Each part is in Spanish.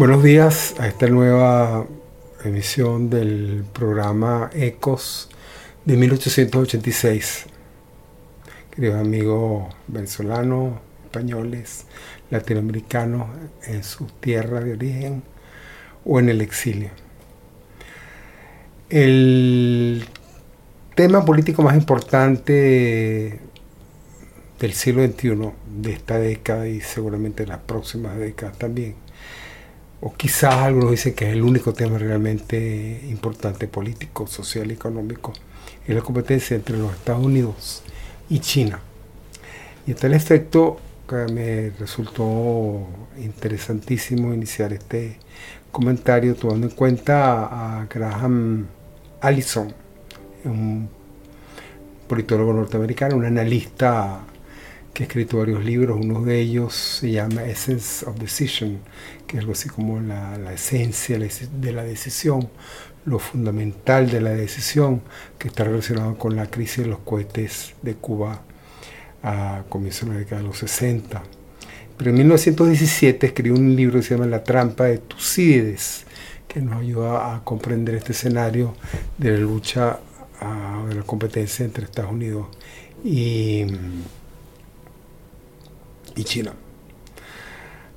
Buenos días a esta nueva emisión del programa Ecos de 1886. Queridos amigos venezolanos, españoles, latinoamericanos en su tierra de origen o en el exilio. El tema político más importante del siglo XXI, de esta década y seguramente de las próximas décadas también, o quizás algunos dicen que es el único tema realmente importante político, social y económico, es la competencia entre los Estados Unidos y China. Y a tal efecto me resultó interesantísimo iniciar este comentario tomando en cuenta a Graham Allison, un politólogo norteamericano, un analista que ha escrito varios libros, uno de ellos se llama Essence of Decision, que es algo así como la, esencia de la decisión, lo fundamental de la decisión, que está relacionado con la crisis de los cohetes de Cuba a comienzos de la década de los 60. Pero en 1917 escribió un libro que se llama La trampa de Tucídides, que nos ayuda a comprender este escenario de la lucha, de la competencia entre Estados Unidos y y China.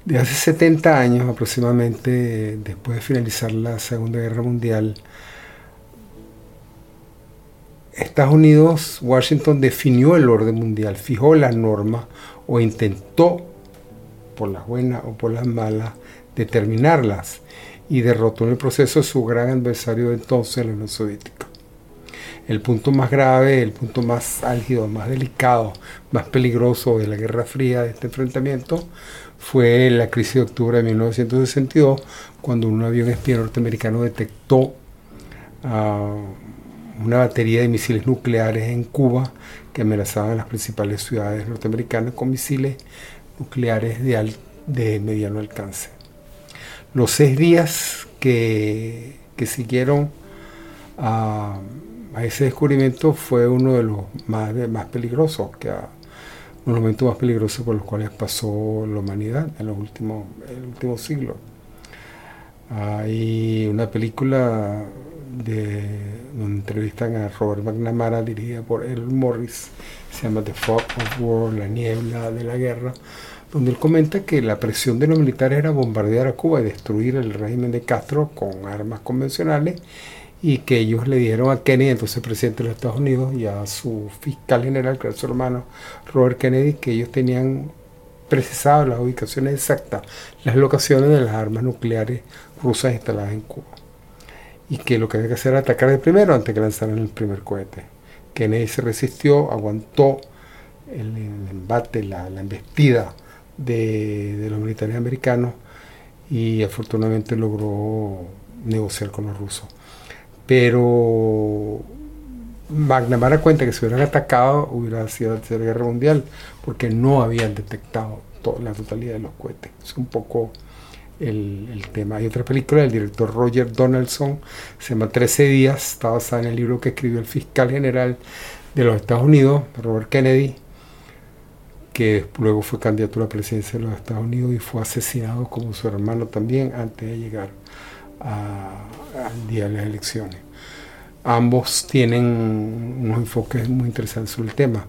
De hace 70 años aproximadamente, después de finalizar la Segunda Guerra Mundial, Estados Unidos, Washington definió el orden mundial, fijó las normas o intentó, por las buenas o por las malas, determinarlas y derrotó en el proceso a su gran adversario de entonces, la Unión Soviética el punto más grave, el punto más álgido, más delicado, más peligroso de la Guerra Fría, de este enfrentamiento, fue la crisis de octubre de 1962, cuando un avión espía norteamericano detectó ah, una batería de misiles nucleares en Cuba que amenazaban las principales ciudades norteamericanas con misiles nucleares de, de mediano alcance. Los seis días que, que siguieron a ese descubrimiento fue uno de los más, más peligrosos, que uno de los momentos más peligrosos por los cuales pasó la humanidad en los últimos, el último siglo. Hay una película de, donde entrevistan a Robert McNamara, dirigida por El Morris, se llama The Fog of War, La niebla de la guerra, donde él comenta que la presión de los militares era bombardear a Cuba y destruir el régimen de Castro con armas convencionales y que ellos le dieron a Kennedy, entonces presidente de los Estados Unidos, y a su fiscal general, que era su hermano Robert Kennedy, que ellos tenían precisado las ubicaciones exactas, las locaciones de las armas nucleares rusas instaladas en Cuba. Y que lo que había que hacer era atacar de primero antes que lanzaran el primer cohete. Kennedy se resistió, aguantó el, embate, la, embestida de, de los militares americanos y afortunadamente logró negociar con los rusos. Pero McNamara cuenta que si hubieran atacado hubiera sido la Tercera Guerra Mundial, porque no habían detectado toda la totalidad de los cohetes. Es un poco el, tema. Hay otra película del director Roger Donaldson, se llama 13 días, está basada en el libro que escribió el fiscal general de los Estados Unidos, Robert Kennedy, que luego fue candidato a la presidencia de los Estados Unidos y fue asesinado como su hermano también antes de llegar al día de las elecciones. Ambos tienen unos enfoques muy interesantes sobre el tema,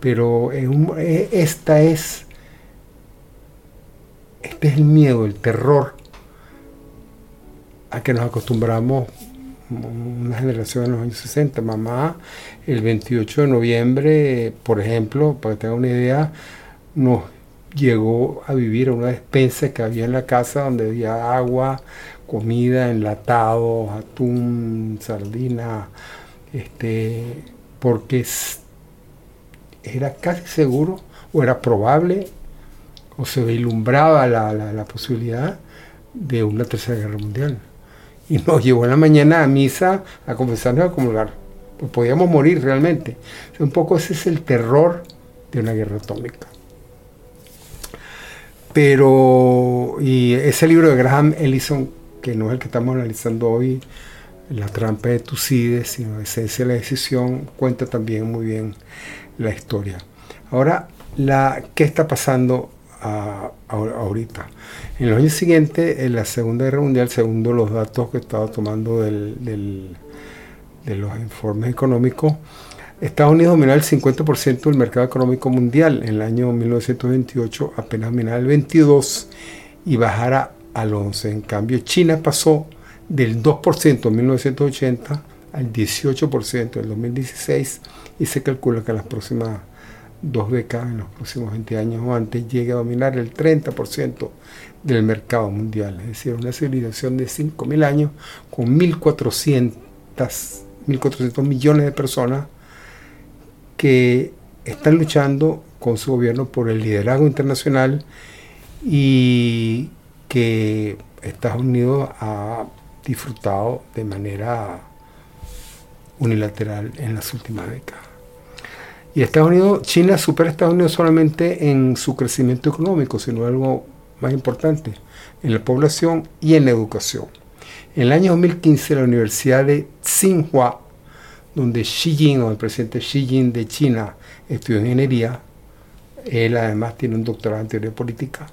pero esta es, este es el miedo, el terror a que nos acostumbramos una generación en los años 60. Mamá, el 28 de noviembre, por ejemplo, para que tengan una idea, nos llegó a vivir a una despensa que había en la casa donde había agua, comida, enlatado, atún, sardina, este, porque era casi seguro o era probable o se vislumbraba la, la, posibilidad de una tercera guerra mundial. Y nos llevó en la mañana a misa a confesarnos a comulgar. Pues podíamos morir realmente. un poco ese es el terror de una guerra atómica. Pero, y ese libro de Graham Ellison, que no es el que estamos analizando hoy, La trampa de Tucídides, sino Esencia de la decisión, cuenta también muy bien la historia. Ahora, la, ¿qué está pasando ahorita? En los años siguientes, en la Segunda Guerra Mundial, segundo los datos que estaba tomando del, de los informes económicos, Estados Unidos dominaba el 50% del mercado económico mundial. En el año 1928 apenas dominaba el 22% y bajara al 11%. En cambio, China pasó del 2% en 1980 al 18% en 2016 y se calcula que en las próximas dos décadas, en los próximos 20 años o antes, llegue a dominar el 30% del mercado mundial. Es decir, una civilización de 5.000 años con 1.400, 1.400 millones de personas que están luchando con su gobierno por el liderazgo internacional y que Estados Unidos ha disfrutado de manera unilateral en las últimas décadas. Y Estados Unidos, China supera a Estados Unidos solamente en su crecimiento económico, sino algo más importante, en la población y en la educación. En el año 2015 la Universidad de Tsinghua, donde Xi Jinping, o el presidente Xi Jinping de China, estudió ingeniería, él además tiene un doctorado en teoría política,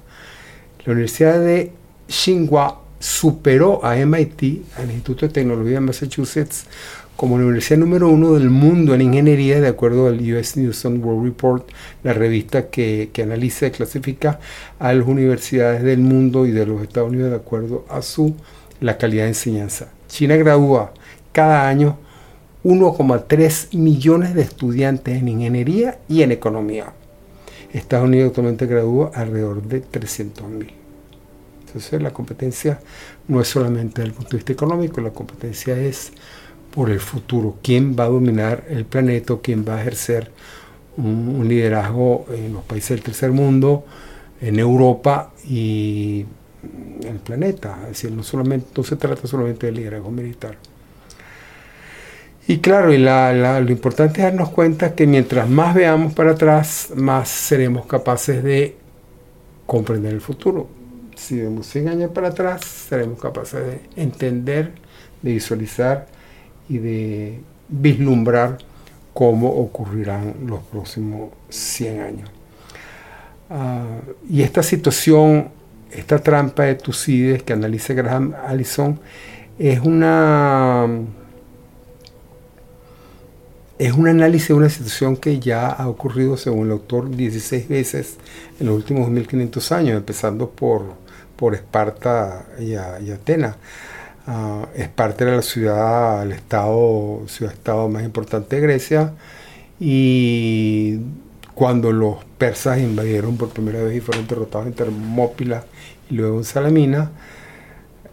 la Universidad de Tsinghua superó a MIT, al Instituto de Tecnología de Massachusetts, como la universidad número uno del mundo en ingeniería, de acuerdo al US News and World Report, la revista que, que, analiza y clasifica a las universidades del mundo y de los Estados Unidos de acuerdo a su la calidad de enseñanza. China gradúa cada año 1,3 millones de estudiantes en ingeniería y en economía. Estados Unidos actualmente gradúa alrededor de 300 mil. Entonces la competencia no es solamente desde el punto de vista económico, la competencia es por el futuro. ¿Quién va a dominar el planeta? ¿Quién va a ejercer un, liderazgo en los países del tercer mundo, en Europa y en el planeta? Es decir, no, solamente, no se trata solamente de liderazgo militar. Y claro, y lo importante es darnos cuenta que mientras más veamos para atrás, más seremos capaces de comprender el futuro. Si vemos 100 años para atrás, seremos capaces de entender, de visualizar y de vislumbrar cómo ocurrirán los próximos 100 años. Ah, y esta situación, esta trampa de Tucídides que analiza Graham Allison, es una es un análisis de una situación que ya ha ocurrido, según el autor, 16 veces en los últimos 1500 años, empezando por, por Esparta y, Atenas. Uh, Esparta era la ciudad, el estado, ciudad-estado más importante de Grecia, y cuando los persas invadieron por primera vez y fueron derrotados en Termópila y luego en Salamina,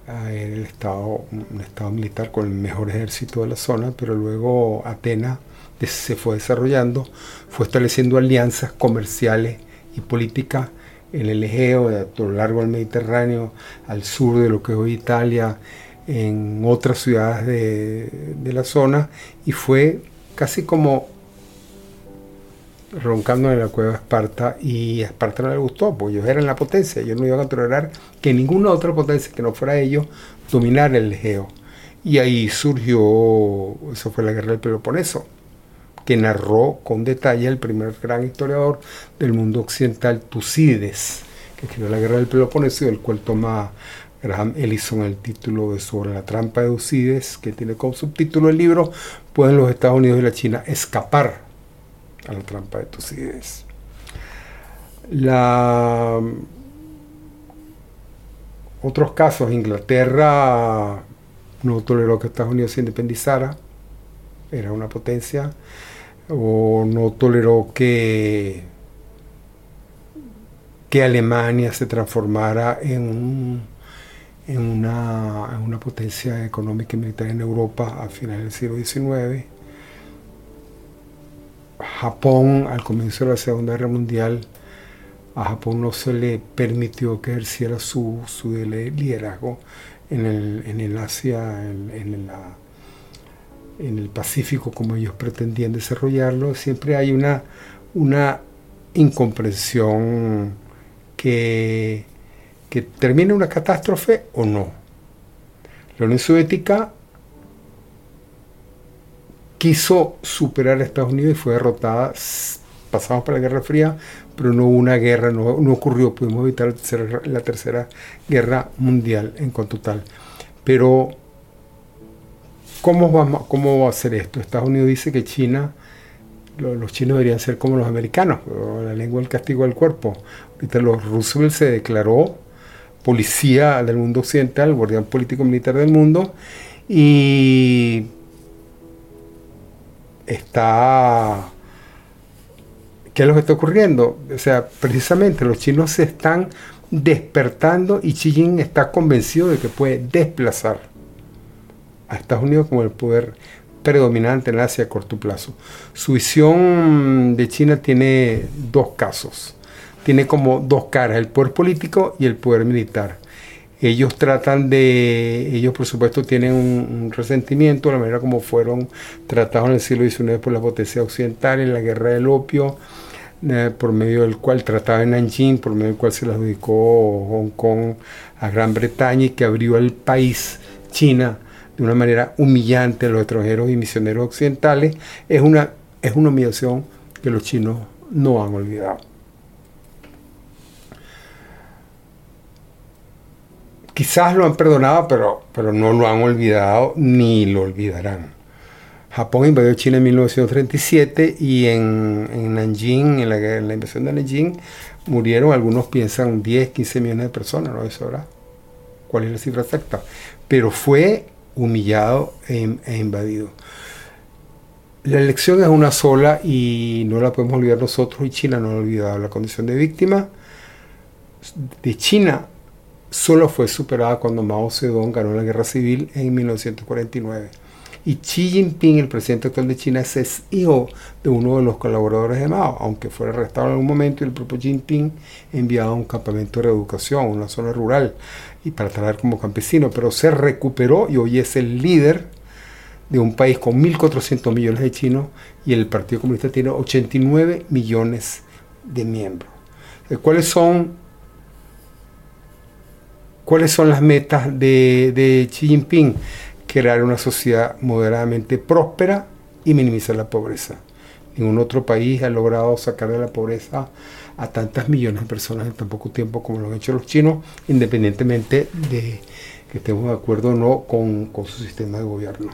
uh, el estado, un estado militar con el mejor ejército de la zona, pero luego Atenas se fue desarrollando, fue estableciendo alianzas comerciales y políticas en el Egeo, a lo largo del Mediterráneo, al sur de lo que es hoy Italia, en otras ciudades de, la zona, y fue casi como roncando en la cueva de Esparta, y a Esparta no le gustó, porque ellos eran la potencia, ellos no iban a tolerar que ninguna otra potencia que no fuera ellos dominara el Egeo. Y ahí surgió, eso fue la guerra del Peloponeso que narró con detalle el primer gran historiador del mundo occidental, Tucídides, que escribió La Guerra del Peloponeso, del cual toma Graham Ellison el título de Sobre la trampa de Tucídides, que tiene como subtítulo el libro, ¿Pueden los Estados Unidos y la China escapar a la trampa de Tucídides? Otros casos, Inglaterra no toleró que Estados Unidos se independizara, era una potencia o no toleró que, que Alemania se transformara en, en, una, una, potencia económica y militar en Europa a finales del siglo XIX. Japón, al comienzo de la Segunda Guerra Mundial, a Japón no se le permitió que ejerciera su, liderazgo en el, en el Asia, en la en el Pacífico como ellos pretendían desarrollarlo, siempre hay una, una incomprensión que, que termina una catástrofe o no. La Unión Soviética quiso superar a Estados Unidos y fue derrotada. Pasamos por la Guerra Fría, pero no hubo una guerra, no, ocurrió, pudimos evitar la tercera, la tercera, guerra mundial en cuanto tal. Pero, ¿cómo, vamos, ¿cómo va a ser esto? Estados Unidos dice que China, los chinos deberían ser como los americanos, la lengua del castigo del cuerpo. Ahorita los Roosevelt se declaró policía del mundo occidental, guardián político militar del mundo, y está... ¿Qué es lo que está ocurriendo? O sea, precisamente los chinos se están despertando y Xi Jinping está convencido de que puede desplazar a Estados Unidos como el poder predominante en Asia a corto plazo. Su visión de China tiene dos casos. Tiene como dos caras, el poder político y el poder militar. Ellos tratan de, ellos por supuesto tienen un, resentimiento de la manera como fueron tratados en el siglo XIX por las potencias occidentales, en la guerra del opio, eh, por medio del cual trataba en Nanjing, por medio del cual se le adjudicó Hong Kong a Gran Bretaña y que abrió el país, China, de una manera humillante a los extranjeros y misioneros occidentales, es una, es una humillación que los chinos no han olvidado. Quizás lo han perdonado, pero, pero no lo han olvidado ni lo olvidarán. Japón invadió China en 1937 y en, en Nanjing, en la, invasión de Nanjing, murieron, algunos piensan 10, 15 millones de personas, no es ahora cuál es la cifra exacta, pero fue humillado e, e invadido. La elección es una sola y no la podemos olvidar nosotros y China no ha olvidado la condición de víctima de China solo fue superada cuando Mao Zedong ganó la guerra civil en 1949. Y Xi Jinping, el presidente actual de China, es hijo de uno de los colaboradores de Mao, aunque fue arrestado en algún momento y el propio Jinping enviado a un campamento de reeducación, una zona rural, y para trabajar como campesino, pero se recuperó y hoy es el líder de un país con 1.400 millones de chinos y el Partido Comunista tiene 89 millones de miembros. ¿Cuáles son ¿Cuáles son las metas de Xi Jinping? Crear una sociedad moderadamente próspera y minimizar la pobreza. Ningún otro país ha logrado sacar de la pobreza a tantas millones de personas en tan poco tiempo como lo han hecho los chinos, independientemente de que estemos de acuerdo o no con, su sistema de gobierno.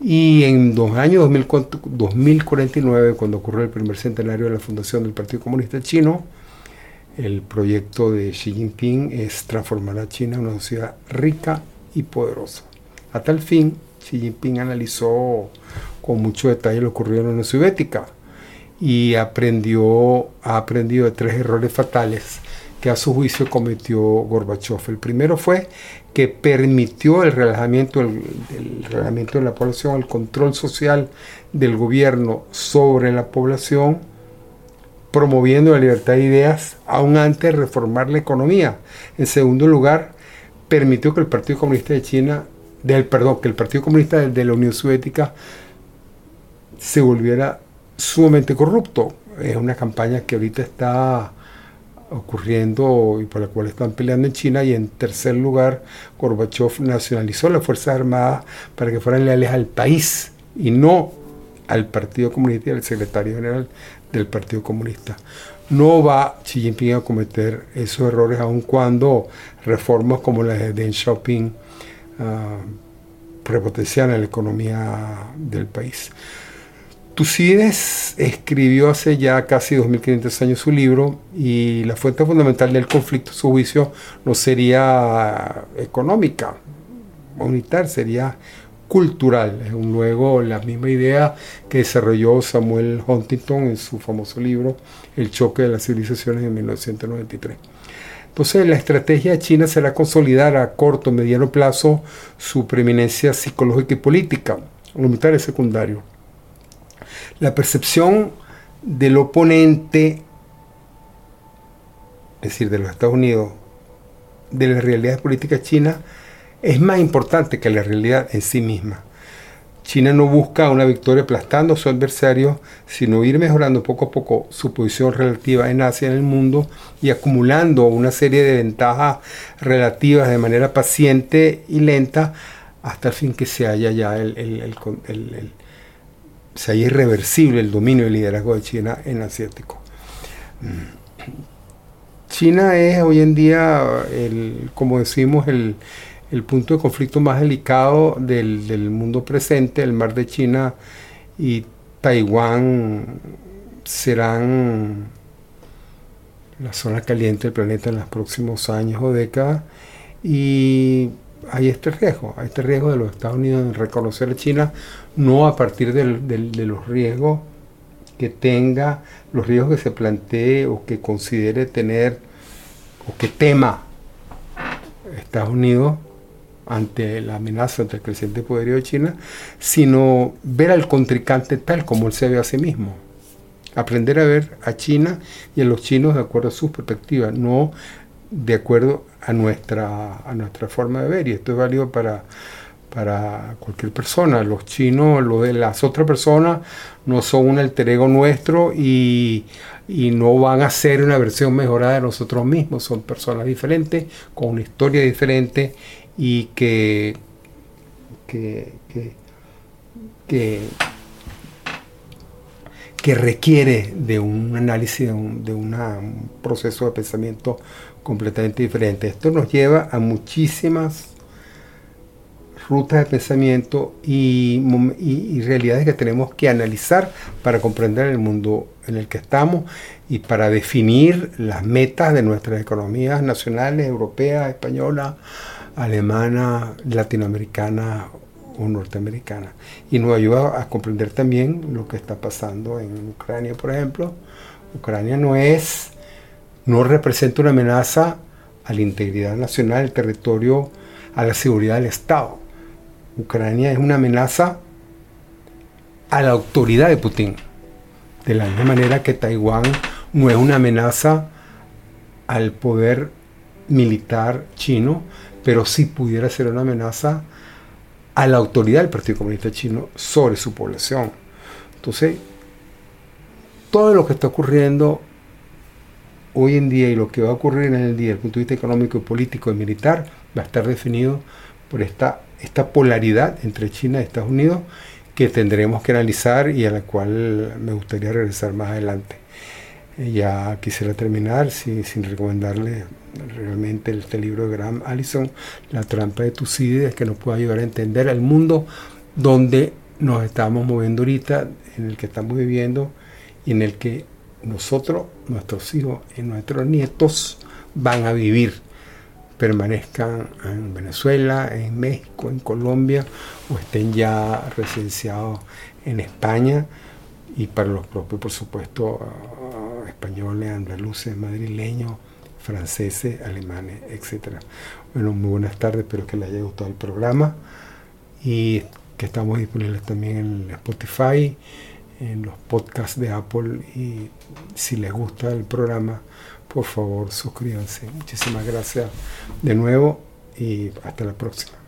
Y en dos años, 2049, cuando ocurrió el primer centenario de la fundación del Partido Comunista Chino, el proyecto de Xi Jinping es transformar a China en una sociedad rica y poderosa. A tal fin, Xi Jinping analizó con mucho detalle lo ocurrido en la Unión Soviética y aprendió, ha aprendido de tres errores fatales que a su juicio cometió Gorbachev. El primero fue que permitió el relajamiento, el, el relajamiento de la población, el control social del gobierno sobre la población promoviendo la libertad de ideas, aún antes de reformar la economía. En segundo lugar, permitió que el Partido Comunista de China, del, perdón, que el Partido Comunista de la Unión Soviética se volviera sumamente corrupto. Es una campaña que ahorita está ocurriendo y por la cual están peleando en China. Y en tercer lugar, Gorbachev nacionalizó las Fuerzas Armadas para que fueran leales al país y no al Partido Comunista y al secretario general del Partido Comunista. No va Xi Jinping a cometer esos errores aun cuando reformas como la de Deng Xiaoping uh, prepotencian la economía del país. Tucídides escribió hace ya casi 2500 años su libro y la fuente fundamental del conflicto, su juicio, no sería económica, unitaria, sería cultural. Luego la misma idea que desarrolló Samuel Huntington en su famoso libro El choque de las civilizaciones en 1993. Entonces la estrategia de China será consolidar a corto, mediano plazo su preeminencia psicológica y política. Lo militar es secundario. La percepción del oponente, es decir, de los Estados Unidos, de la realidad política china, es más importante que la realidad en sí misma. China no busca una victoria aplastando a su adversario, sino ir mejorando poco a poco su posición relativa en Asia, en el mundo, y acumulando una serie de ventajas relativas de manera paciente y lenta hasta el fin que se haya ya el, se haya irreversible el dominio y liderazgo de China en asiático. China es hoy en día, como decimos, el, el punto de conflicto más delicado del, mundo presente, el mar de China y Taiwán serán la zona caliente del planeta en los próximos años o décadas. Y hay este riesgo, hay este riesgo de los Estados Unidos en reconocer a China no a partir de los riesgos que tenga, los riesgos que se plantee o que considere tener o que tema Estados Unidos ante la amenaza ante el creciente poderío de China, sino ver al contrincante tal como él se ve a sí mismo. Aprender a ver a China y a los chinos de acuerdo a sus perspectivas, no de acuerdo a nuestra, a nuestra forma de ver. Y esto es válido para, para cualquier persona. Los chinos, lo de las otras personas, no son un alter ego nuestro y, y, no van a ser una versión mejorada de nosotros mismos. Son personas diferentes, con una historia diferente y que, que, que, que, requiere de un análisis, de, un, de un proceso de pensamiento completamente diferente. Esto nos lleva a muchísimas rutas de pensamiento y, y, realidades que tenemos que analizar para comprender el mundo en el que estamos y para definir las metas de nuestras economías nacionales, europeas, españolas, alemana, latinoamericana o norteamericana. Y nos ayuda a comprender también lo que está pasando en Ucrania, por ejemplo. Ucrania no es, no representa una amenaza a la integridad nacional del territorio, a la seguridad del Estado. Ucrania es una amenaza a la autoridad de Putin. De la misma manera que Taiwán no es una amenaza al poder militar chino, pero sí pudiera ser una amenaza a la autoridad del Partido Comunista Chino sobre su población. Entonces, todo lo que está ocurriendo hoy en día y lo que va a ocurrir en el día desde el punto de vista económico, político y militar va a estar definido por esta, esta polaridad entre China y Estados Unidos que tendremos que analizar y a la cual me gustaría regresar más adelante. Eh, ya quisiera terminar sin, sin recomendarle realmente este libro de Graham Allison, La trampa de Tucídides, que nos puede ayudar a entender el mundo donde nos estamos moviendo ahorita, en el que estamos viviendo y en el que nosotros, nuestros hijos y nuestros nietos van a vivir, permanezcan en Venezuela, en México, en Colombia o estén ya residenciados en España y para los propios, por supuesto, españoles, andaluces, madrileños, franceses, alemanes, etc. Bueno, muy buenas tardes, espero que les haya gustado el programa y que estamos disponibles también en Spotify, en los podcasts de Apple y si les gusta el programa, por favor suscríbanse. Muchísimas gracias de nuevo y hasta la próxima.